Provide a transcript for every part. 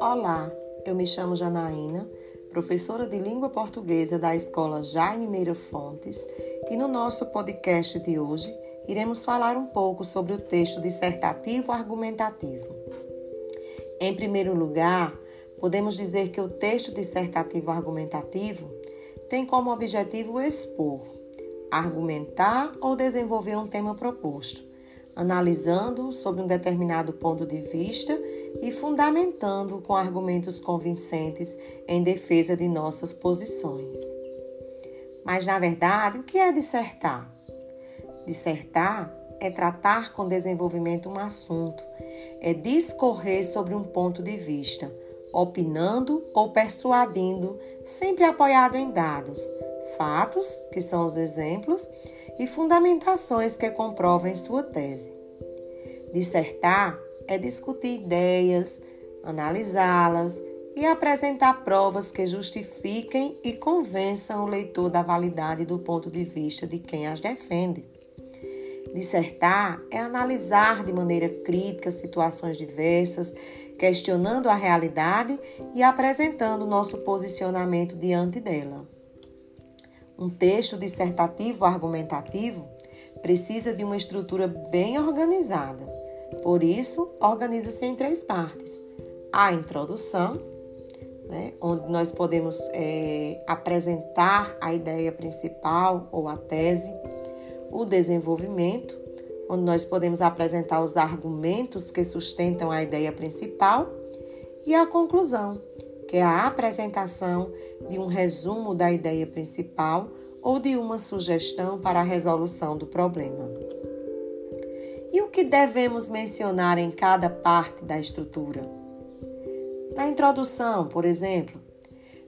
Olá, eu me chamo Janaína, professora de língua portuguesa da Escola Jaime Meira Fontes, e no nosso podcast de hoje iremos falar um pouco sobre o texto dissertativo argumentativo. Em primeiro lugar, podemos dizer que o texto dissertativo argumentativo tem como objetivo expor, argumentar ou desenvolver um tema proposto, analisando sob um determinado ponto de vista e fundamentando com argumentos convincentes em defesa de nossas posições. Mas, na verdade, o que é dissertar? Dissertar é tratar com desenvolvimento um assunto, é discorrer sobre um ponto de vista, opinando ou persuadindo, sempre apoiado em dados, fatos, que são os exemplos, e fundamentações que comprovem sua tese. Dissertar é discutir ideias, analisá-las e apresentar provas que justifiquem e convençam o leitor da validade do ponto de vista de quem as defende. Dissertar é analisar de maneira crítica situações diversas, questionando a realidade e apresentando nosso posicionamento diante dela. Um texto dissertativo argumentativo precisa de uma estrutura bem organizada. Por isso, organiza-se em três partes: a introdução, né, onde nós podemos é, apresentar a ideia principal ou a tese, o desenvolvimento, onde nós podemos apresentar os argumentos que sustentam a ideia principal, e a conclusão, que é a apresentação de um resumo da ideia principal ou de uma sugestão para a resolução do problema. E o que devemos mencionar em cada parte da estrutura? Na introdução, por exemplo,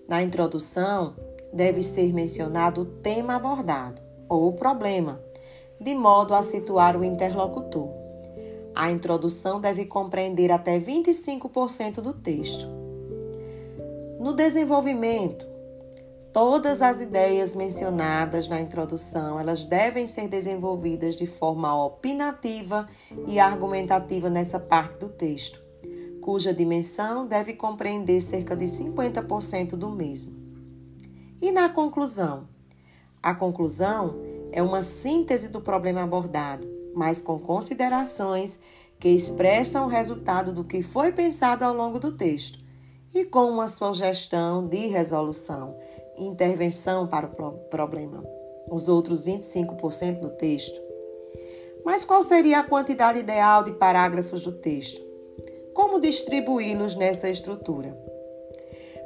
na introdução deve ser mencionado o tema abordado ou o problema, de modo a situar o interlocutor. A introdução deve compreender até 25% do texto no desenvolvimento, todas as ideias mencionadas na introdução, elas devem ser desenvolvidas de forma opinativa e argumentativa nessa parte do texto, cuja dimensão deve compreender cerca de 50% do mesmo. E na conclusão? A conclusão é uma síntese do problema abordado, mas com considerações que expressam o resultado do que foi pensado ao longo do texto e com uma sugestão de resolução, intervenção para o problema, os outros 25% do texto. Mas qual seria a quantidade ideal de parágrafos do texto? Como distribuí-los nessa estrutura?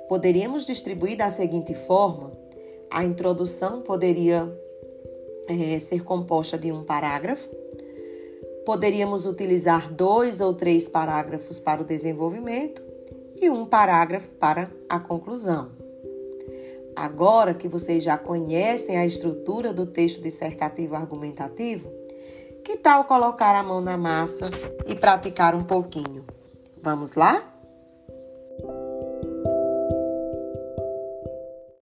Poderíamos distribuir da seguinte forma: a introdução poderia é, ser composta de um parágrafo, poderíamos utilizar dois ou três parágrafos para o desenvolvimento e um parágrafo para a conclusão. Agora que vocês já conhecem a estrutura do texto dissertativo argumentativo, que tal colocar a mão na massa e praticar um pouquinho? Vamos lá?